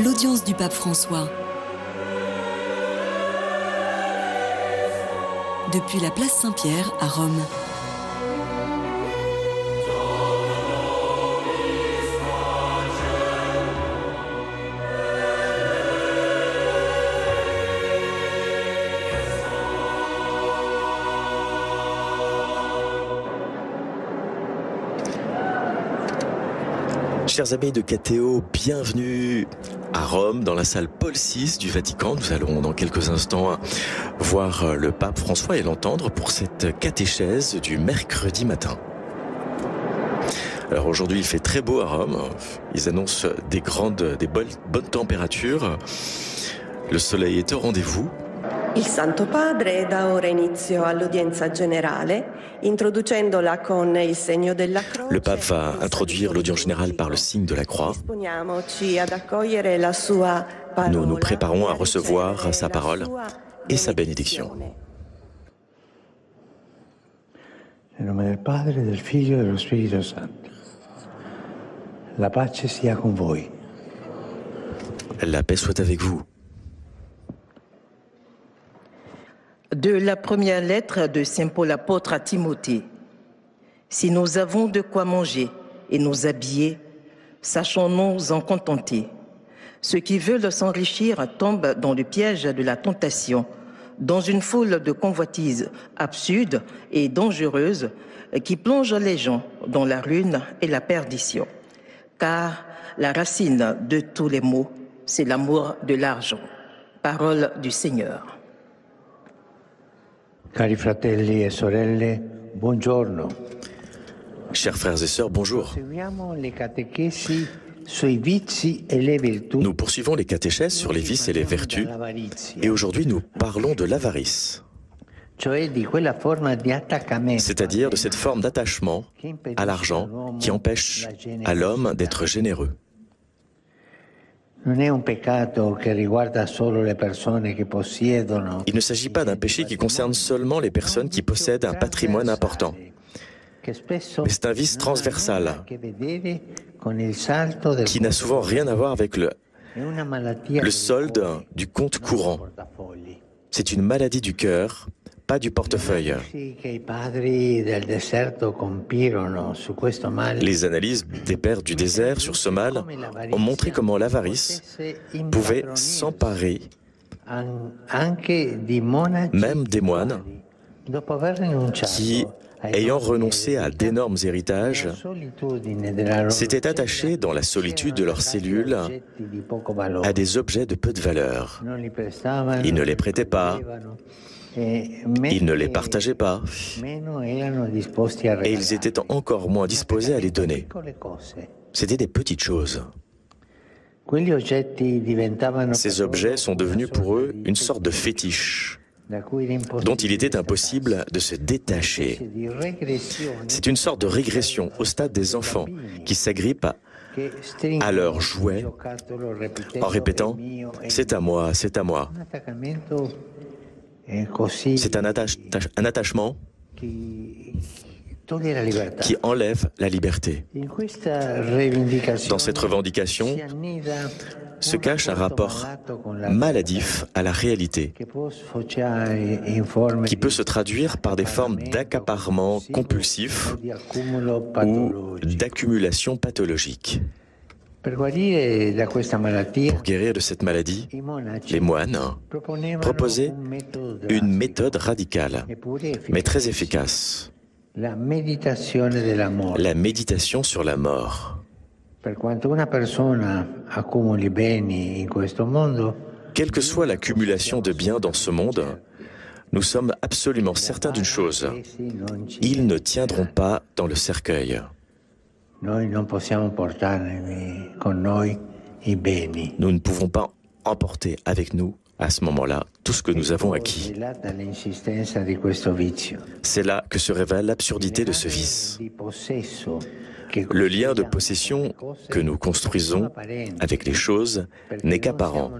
l'audience du pape François. Depuis la place Saint-Pierre à Rome. Chers amis de KTO, bienvenue à Rome, dans la salle Paul VI du Vatican. Nous allons dans quelques instants voir le pape François et l'entendre pour cette catéchèse du mercredi matin. Alors aujourd'hui, il fait très beau à Rome. Ils annoncent des grandes, des bonnes, bonnes températures. Le soleil est au rendez-vous. Il Santo Padre dà ora inizio all'udienza generale, introducendola con il segno della croce. Le pape va introduire l'audience générale par le signe de la croix. Disponiamoci ad accogliere la sua parola. Nous nous préparons à recevoir sa parole et sa bénédiction. Nel nome del Padre, del Figlio e dello Spirito Santo. La pace sia con voi. La paix soit avec vous. De la première lettre de Saint Paul apôtre à Timothée. Si nous avons de quoi manger et nous habiller, sachons-nous en contenter. Ceux qui veulent s'enrichir tombent dans le piège de la tentation, dans une foule de convoitises absurdes et dangereuses qui plongent les gens dans la ruine et la perdition. Car la racine de tous les maux, c'est l'amour de l'argent. Parole du Seigneur. Cari fratelli e sorelle, buongiorno. Chers frères et sœurs, bonjour. E. Nous poursuivons les catéchèses sur les vices et les vertus. Et aujourd'hui, nous parlons de l'avarice, c'est-à-dire de cette forme d'attachement à l'argent qui empêche à l'homme d'être généreux. Il ne s'agit pas d'un péché qui concerne seulement les personnes qui possèdent un patrimoine important, mais c'est un vice transversal qui n'a souvent rien à voir avec le, solde du compte courant. C'est une maladie du cœur, pas du portefeuille. Les analyses des pères du désert sur ce mal. Ont montré comment l'avarice pouvait s'emparer. Même des moines qui, ayant renoncé à d'énormes héritages, s'étaient attachés dans la solitude de leurs cellules à des objets de peu de valeur. Ils ne les prêtaient pas, ils ne les partageaient pas, et ils étaient encore moins disposés à les donner. C'était des petites choses. Ces objets sont devenus pour eux une sorte de fétiche dont il était impossible de se détacher. C'est une sorte de régression au stade des enfants qui s'agrippent à- leurs jouets en répétant "È mio, è C'est à moi, c'est à moi. C'est un, attache- tach- un attachement qui enlève la liberté. Dans cette revendication se cache un rapport maladif à la réalité, qui peut se traduire par des formes d'accaparement compulsif accumulo ou d'accumulation pathologique. Pour guérir de cette maladie, les moines proposaient une méthode radicale, mais très efficace. La méditation sur la mort. Quelle que soit l'accumulation de biens dans ce monde, nous sommes absolument certains d'une chose. ci Ils ne tiendront pas dans le cercueil. Nous ne pouvons pas emporter avec nous, à ce moment-là, tout ce que nous avons acquis. C'est là que se révèle l'absurdité de ce vice. Le lien de possession que nous construisons avec les choses n'est qu'apparent,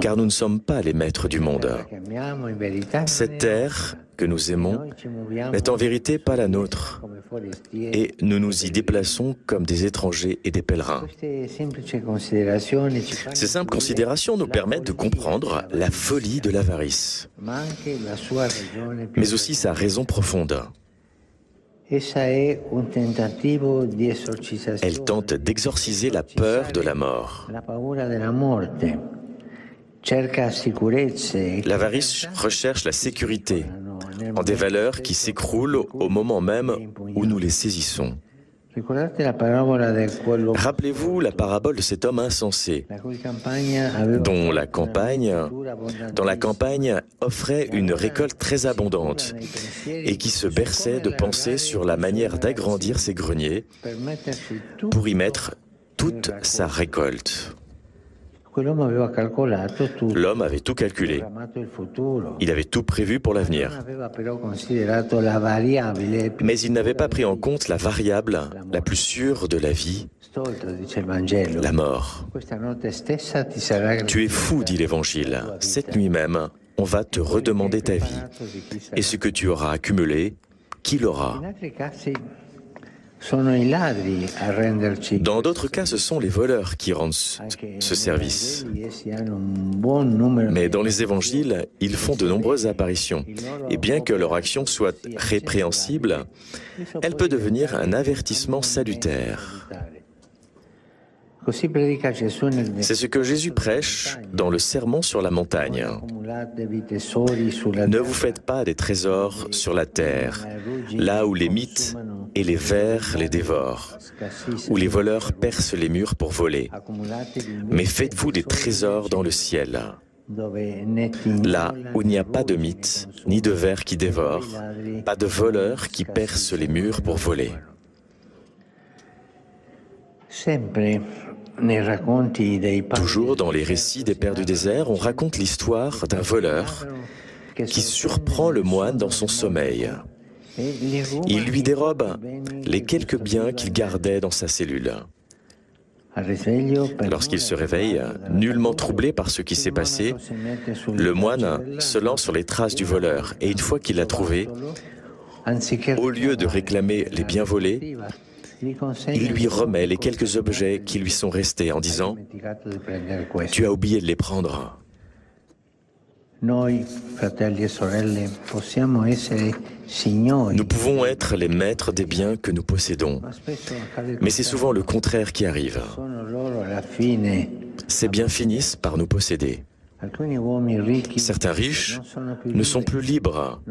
car nous ne sommes pas les maîtres du monde. Cette terre que nous aimons n'est en vérité pas la nôtre, et nous nous y déplaçons comme des étrangers et des pèlerins. Ces simples considérations nous permettent de comprendre la folie de l'avarice, mais aussi sa raison profonde. Elle tente d'exorciser la peur de la mort. L'avarice recherche la sécurité en des valeurs qui s'écroulent au moment même où nous les saisissons. Rappelez-vous la parabole de cet homme insensé, dont la campagne, la campagne offrait une récolte très abondante et qui se berçait de penser sur la manière d'agrandir ses greniers pour y mettre toute sa récolte. L'homme avait tout calculé. Il avait tout prévu pour l'avenir. Mais il n'avait pas pris en compte la variable la plus sûre de la vie, la mort. Tu es fou, dit l'Évangile. Cette nuit même, on va te redemander ta vie. Et ce que tu auras accumulé, qui l'aura dans d'autres cas, ce sont les voleurs qui rendent ce service. Mais dans les évangiles, ils font de nombreuses apparitions. Et bien que leur action soit répréhensible, elle peut devenir un avertissement salutaire. C'est ce que Jésus prêche dans le sermon sur la montagne. Ne vous faites pas des trésors sur la terre, là où les mythes et les vers les dévorent, où les voleurs percent les murs pour voler. Mais faites-vous des trésors dans le ciel, là où il n'y a pas de mythes, ni de vers qui dévorent, pas de voleurs qui percent les murs pour voler. Toujours dans les récits des pères du désert, on raconte l'histoire d'un voleur qui surprend le moine dans son sommeil. Il lui dérobe les quelques biens qu'il gardait dans sa cellule. Lorsqu'il se réveille, nullement troublé par ce qui s'est passé, le moine se lance sur les traces du voleur et une fois qu'il l'a trouvé, au lieu de réclamer les biens volés, il lui remet les quelques objets qui lui sont restés en disant ⁇ Tu as oublié de les prendre e nous pouvons être les maîtres des biens que nous possédons, mais c'est souvent le contraire qui arrive. Ces biens finissent par nous posséder. Certains riches ne sont plus libres,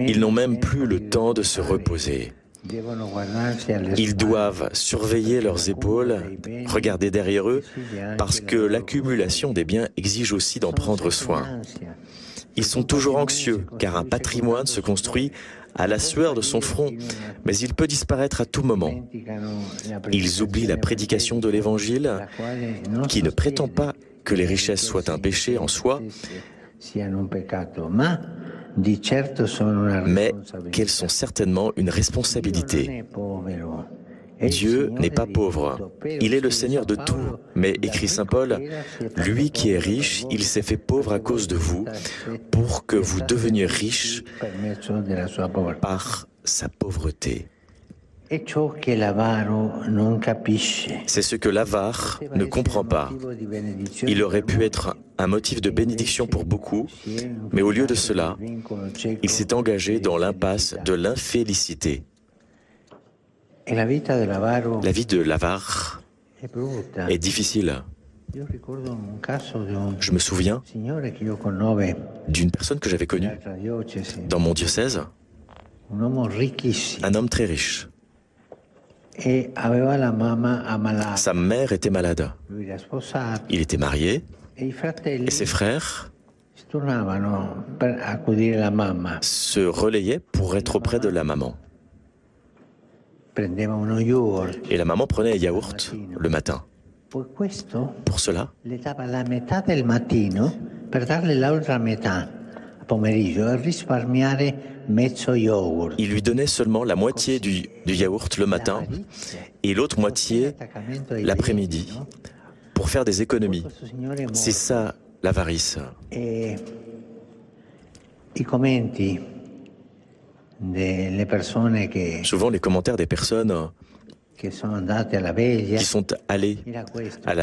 ils n'ont même plus le temps de se reposer. Ils doivent surveiller leurs épaules, regarder derrière eux, parce que l'accumulation des biens exige aussi d'en prendre soin. Ils sont toujours anxieux, car un patrimoine se construit à la sueur de son front, mais il peut disparaître à tout moment. Ils oublient la prédication de l'Évangile, qui ne prétend pas que les richesses soient un péché en soi, mais qu'elles sont certainement une responsabilité. Dieu n'est pas pauvre, il est le Seigneur de tout. Mais, écrit Saint Paul, lui qui est riche, il s'est fait pauvre à cause de vous, pour que vous deveniez riches par sa pauvreté. C'est ce que l'avare ne comprend pas. Il aurait pu être un motif de bénédiction pour beaucoup, mais au lieu de cela, il s'est engagé dans l'impasse de l'infélicité. La vie de l'avare est difficile. Je me souviens d'une personne que j'avais connue dans mon diocèse, un homme très riche. Sa mère était malade. Il était marié et ses frères se relayaient pour être auprès de la maman. Et la maman prenait un yaourt le matin. Pour cela, Il lui donnait seulement la moitié du, yaourt le matin et l'autre moitié l'après-midi pour faire des économies. C'est ça l'avarice. Souvent les commentaires des personnes qui sont allées à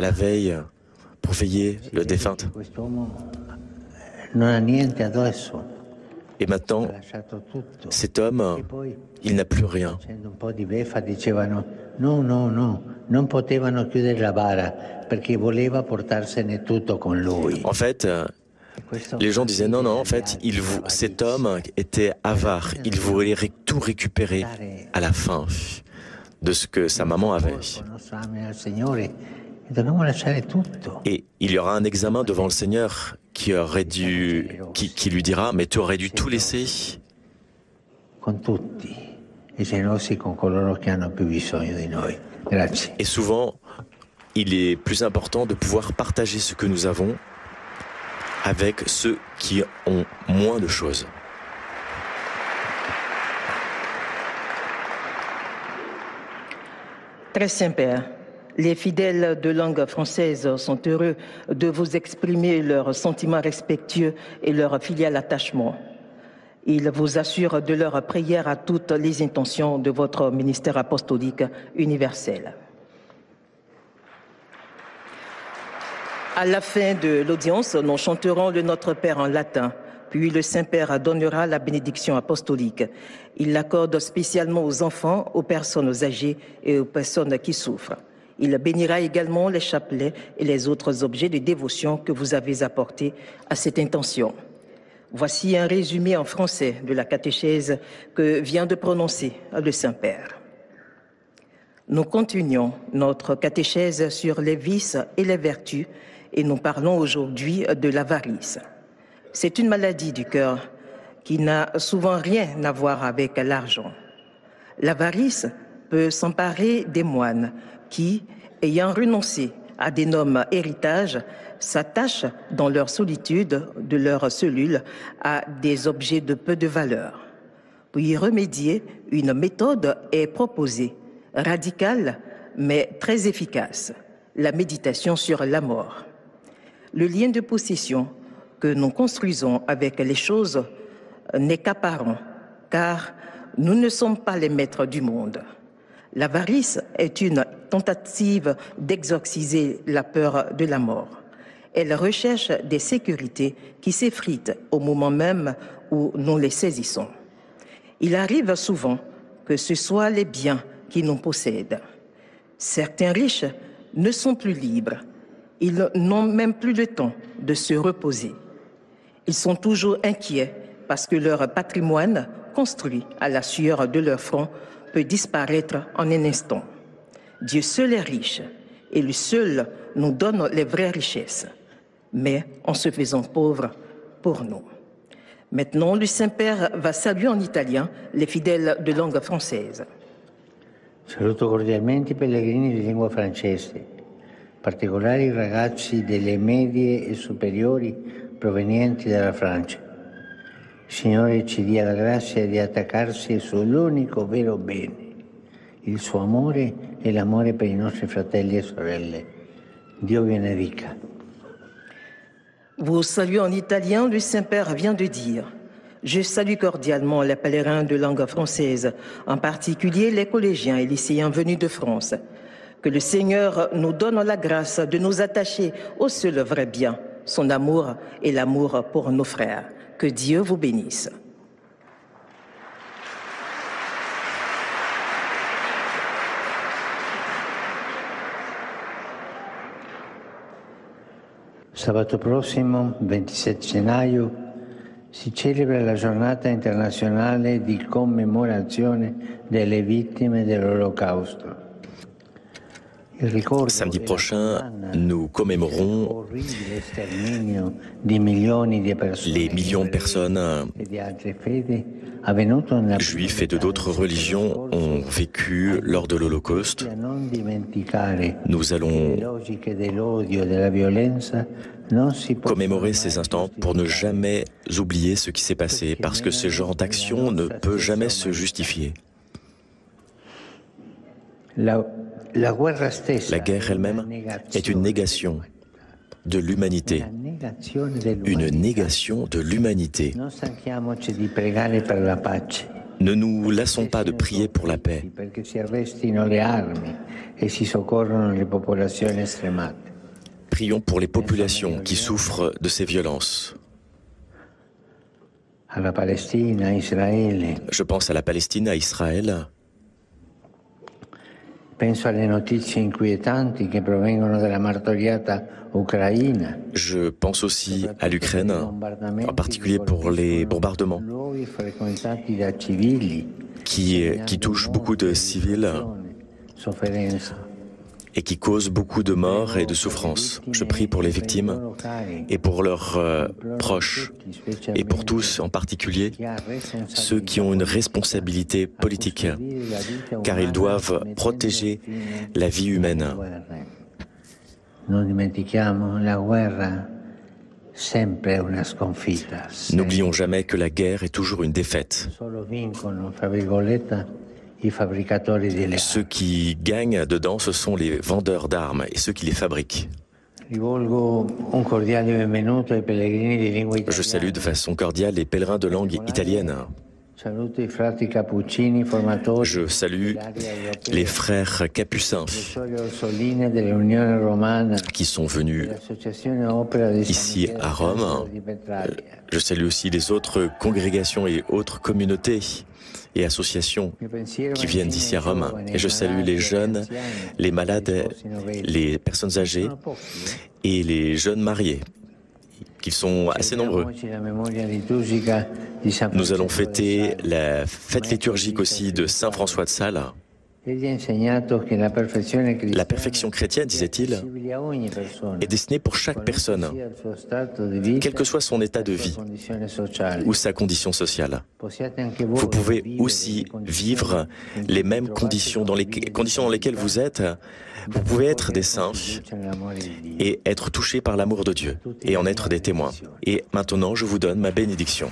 la veille pour veiller le défunt. Et maintenant, cet homme, E il n'a plus rien. facendo un po' di beffa, dicevano no, no, no, non potevano chiudere la bara perché voleva portarsene tutto con lui. En fait, euh, E questo les gens disaient non, non, en fait, il vou- cet homme était avare. Il voulait tout récupérer à la fin de ce que sa maman avait. E. Et il y aura un examen devant le Seigneur qui aurait dû, qui, qui lui dira, mais tu aurais dû tout laisser. Et souvent, il est plus important de pouvoir partager ce que nous avons avec ceux qui ont moins de choses. Très Saint-Père, les fidèles de langue française sont heureux de vous exprimer leurs sentiments respectueux et leur filial attachement. Ils vous assurent de leur prière à toutes les intentions de votre ministère apostolique universel. À la fin de l'audience, nous chanterons le Notre Père en latin, puis le Saint-Père donnera la bénédiction apostolique. Il l'accorde spécialement aux enfants, aux personnes âgées et aux personnes qui souffrent. Il bénira également les chapelets et les autres objets de dévotion que vous avez apportés à cette intention. Voici un résumé en français de la catéchèse que vient de prononcer le Saint-Père. Nous continuons notre catéchèse sur les vices et les vertus et nous parlons aujourd'hui de l'avarice. C'est une maladie du cœur qui n'a souvent rien à voir avec l'argent. L'avarice peut s'emparer des moines qui, ayant renoncé à des nommes héritages, s'attachent dans leur solitude de leur cellule à des objets de peu de valeur. Pour y remédier, une méthode est proposée, radicale mais très efficace, la méditation sur la mort. Le lien de possession que nous construisons avec les choses n'est qu'apparent, car nous ne sommes pas les maîtres du monde. L'avarice est une tentative d'exorciser la peur de la mort. Elle recherche des sécurités qui s'effritent au moment même où nous les saisissons. Il arrive souvent que ce soit les biens qui nous possèdent. Certains riches ne sont plus libres. Ils n'ont même plus le temps de se reposer. Ils sont toujours inquiets parce que leur patrimoine, construit à la sueur de leur front, peut disparaître en un instant. Dieu seul est riche et lui seul nous donne les vraies richesses, mais en se faisant pauvre pour nous. Maintenant, le Saint-Père va saluer en italien les fidèles de langue française. Saluto cordialmente i pellegrini di lingua francese, in particolare i ragazzi delle medie e superiori provenienti dalla Francia. Signore ci dia la grazia di attaccarsi sull'unico vero bene, il suo amore e l'amore per i nostri fratelli e sorelle. Dio benedica. Saluez en italien, le Saint-Père vient de dire. Je salue cordialement les pèlerins de langue française, en particulier les collégiens et lycéens venus de France. Que le Seigneur nous donne la grâce de nous attacher au seul vrai bien, son amour et l'amour pour nos frères. Que Dieu vous bénisse. Sabato prossimo, 27 gennaio, si celebra la giornata internazionale di commemorazione delle vittime dell'Olocausto. Samedi prochain, nous commémorons les millions de personnes juifs et de d'autres religions ont vécu lors de l'Holocauste. Nous allons commémorer ces instants pour ne jamais oublier ce qui s'est passé, parce que ce genre d'action ne peut jamais se justifier. Guerre elle-même est une négation de l'humanité. Une négation de l'humanité. Ne nous lassons pas de prier pour la paix. Prions pour les populations qui souffrent de ces violences. Je pense à la Palestine, à Israël. Je pense aussi à l'Ukraine, en particulier pour les bombardements qui, qui touchent beaucoup de civils et qui causent beaucoup de morts et de souffrances. Je prie pour les victimes et pour leurs euh, proches et pour tous en particulier ceux qui ont une responsabilité politique car ils doivent protéger la vie humaine. N'oublions jamais que la guerre est toujours une défaite. Ceux qui gagnent dedans, ce sont les vendeurs d'armes et ceux qui les fabriquent. Je salue de façon cordiale les pèlerins de langue italienne. Je salue les frères capucins qui sont venus ici à Rome. Je salue aussi les autres congrégations et autres communautés et associations qui viennent d'ici à Rome. Et je salue les jeunes, les malades, les personnes âgées et les jeunes mariés qu'ils sont assez nombreux. Nous allons fêter la fête liturgique aussi de Saint François de Sales. La perfection chrétienne, disait-il, est destinée pour chaque personne, quel que soit son état de vie ou sa condition sociale. Vous pouvez aussi vivre les mêmes conditions dans lesquelles vous êtes. Vous pouvez être des saints et être touchés par l'amour de Dieu et en être des témoins. Et maintenant, je vous donne ma bénédiction.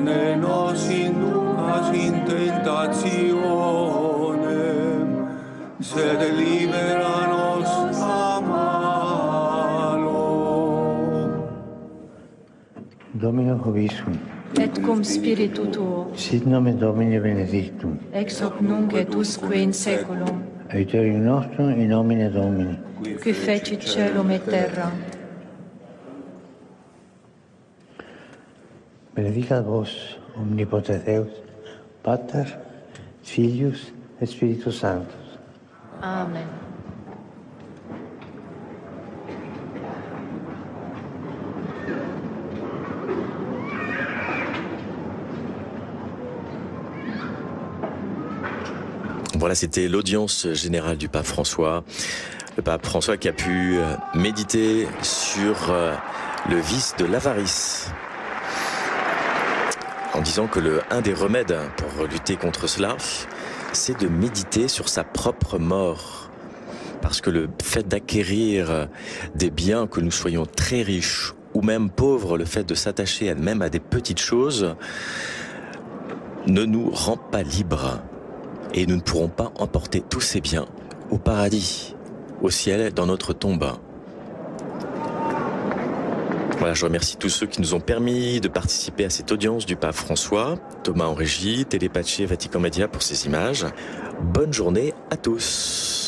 ne nos inducas in tentationem, sed libera nos a malo. Domino Hovisum. Et cum spiritu tuo. Sit nomen Domini benedictum. Ex hoc nunc et usque in saeculum. Aiuterium nostrum in nomine Domini. Qui fecit celum et terram Benedicat vos, omnipotens Deus, Pater, Filius et Spiritus Sanctus. Amen. Voilà, c'était l'audience générale du pape François. Le pape François qui a pu euh, méditer sur euh, le vice de l'avarice. Disant que le, des remèdes pour lutter contre cela, c'est de méditer sur sa propre mort. parce que le fait d'acquérir des biens, que nous soyons très riches ou même pauvres, le fait de s'attacher même à des petites choses, ne nous rend pas libres. Et nous ne pourrons pas emporter tous ces biens au paradis, au ciel, dans notre tombe. Voilà, je remercie tous ceux qui nous ont permis de participer à cette audience du pape François, Thomas en régie, Télépatché, Vatican Media pour ces images. Bonne journée à tous.